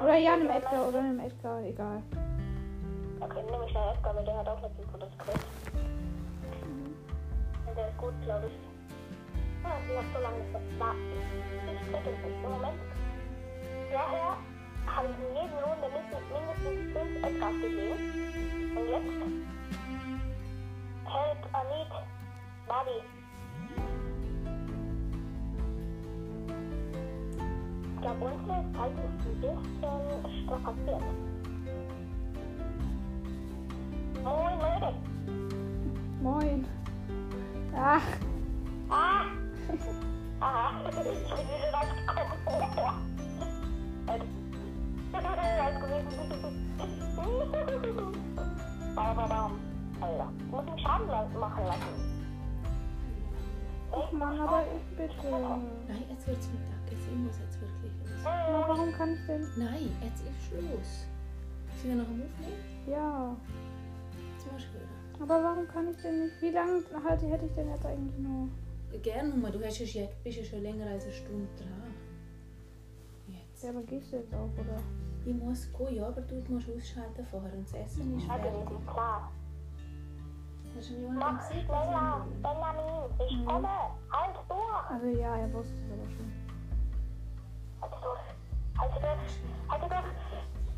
[SPEAKER 1] Oder ja, einem Edgar, oder einem Edgar, egal.
[SPEAKER 2] Okay, nehme ich schnell Edgar, weil der hat auch letztens gutes Quest. Und der ist gut, glaube ich. Ja, es ist noch so lange war. Ich kriege es nicht. Im Moment. Vorher habe ich in jeder Runde mindestens, fünf Edgars gesehen. Und jetzt hält Anit Bobby. Ich unsere Zeit ist ein bisschen strapaziert. Moin, Leute.
[SPEAKER 1] Moin. Ach,
[SPEAKER 2] Ah! Ah! Ich bin wieder rausgekommen. Alter, ich muss mich Schaden machen lassen.
[SPEAKER 1] ich Mann, aber ich bitte.
[SPEAKER 3] Nein, jetzt wird's Mittag. Ich muss jetzt wirklich los.
[SPEAKER 1] Na, warum kann ich denn?
[SPEAKER 3] Nein, jetzt ist Schluss. Sind wir noch am Aufnehmen?
[SPEAKER 1] Ja.
[SPEAKER 3] Du wieder.
[SPEAKER 1] Aber warum kann ich denn nicht? Wie lange halt, hätte ich denn jetzt eigentlich nur?
[SPEAKER 3] Gerne, Mama, du hast ja schon, bist ja schon länger als eine Stunde dran. Jetzt.
[SPEAKER 1] Ja, aber gehst du jetzt auch, oder?
[SPEAKER 3] Ich muss gehen, ja, aber du musst ausschalten vorher und das Essen ist
[SPEAKER 2] Also,
[SPEAKER 3] fertig.
[SPEAKER 2] ist klar.
[SPEAKER 3] Hast du mal gesagt,
[SPEAKER 2] schneller, Benjamin. Ich komme. Halt durch.
[SPEAKER 1] Also ja, er wusste es aber schon.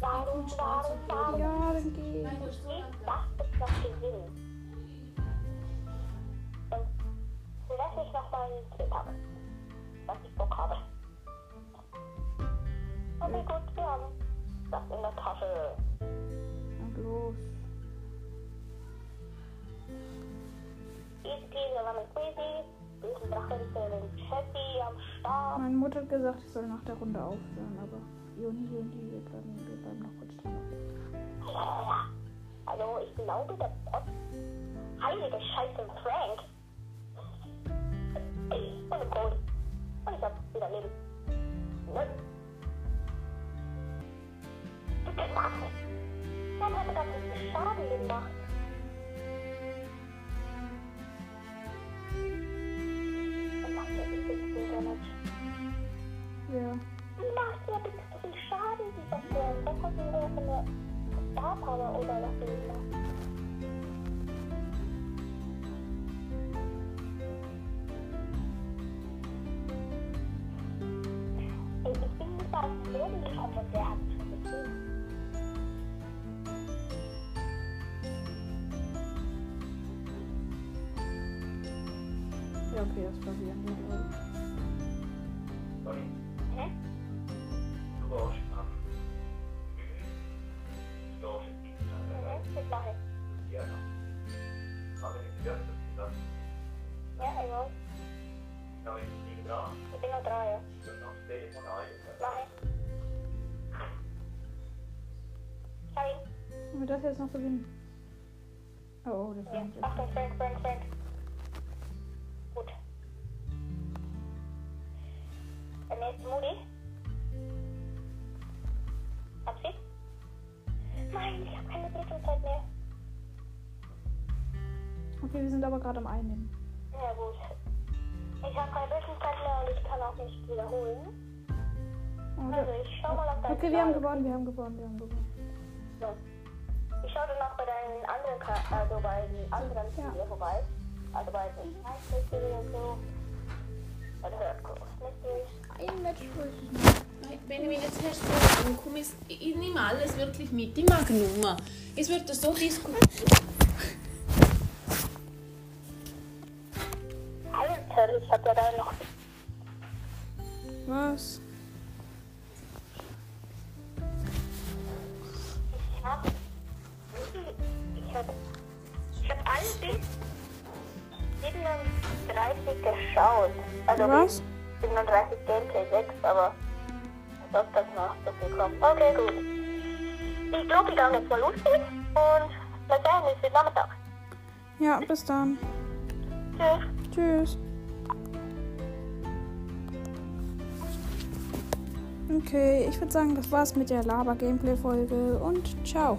[SPEAKER 2] Warum, warum, warum?
[SPEAKER 1] Ja, dann geh.
[SPEAKER 3] Nein, du hast so
[SPEAKER 2] Nicht das ist, was ich will. Und lass mich noch mal einen Tipp haben, was ich Bock habe. Okay, gut, wir haben das in der Tasche.
[SPEAKER 1] Und los.
[SPEAKER 2] Easy peasy, lemon squeezy. Bösen Drachen sind Chessy am Start.
[SPEAKER 1] Meine Mutter hat gesagt, ich soll nach der Runde aufhören, aber Juni, Juni, wir bleiben, wir bleiben noch kurz dran.
[SPEAKER 2] Also, ich glaube, der Pott. Heilige Scheiße, Frank. Und ein Code. Und ich hab wieder Leben. Ne? Du Knappe. Warum hat er das nicht Schaden gemacht?
[SPEAKER 1] Ja.
[SPEAKER 2] Wie macht der bitte so viel Schaden, dieser Frank? Was hat denn der von der Star oder was immer? Ich bin nicht auf den Boden gekommen und der hat
[SPEAKER 1] wir
[SPEAKER 2] das
[SPEAKER 1] jetzt noch beginnen? Oh, oh, das
[SPEAKER 2] Ja. Achtung, Frank, Frank, Frank. Gut. Der nächste Moody. Hab sie? Nein, ich habe keine Bildungszeit mehr.
[SPEAKER 1] Okay, wir sind aber gerade am Einnehmen.
[SPEAKER 2] Ja gut. Ich habe keine Bildungszeit mehr und ich kann auch nicht wiederholen.
[SPEAKER 1] Oh,
[SPEAKER 2] Also ich schau mal auf deinen
[SPEAKER 1] okay, wir haben gewonnen, wir haben gewonnen, wir haben gewonnen.
[SPEAKER 2] Also bei den anderen
[SPEAKER 1] Ja.
[SPEAKER 2] Spielen vorbei. Also bei den Mystery und so. Der Hört Mystery.
[SPEAKER 1] Ein Match
[SPEAKER 3] Benjamin, jetzt hast du angekommen. Ich, ich nehme alles wirklich mit. Ich mag Nummer. Es wird so diskutiert.
[SPEAKER 2] Gehe jetzt mal los und mal sehen, es wird Nachmittag.
[SPEAKER 1] Ja, bis dann.
[SPEAKER 2] Tschüss.
[SPEAKER 1] Tschüss. Okay, ich würde sagen, das war's mit der Laber-Gameplay-Folge und ciao.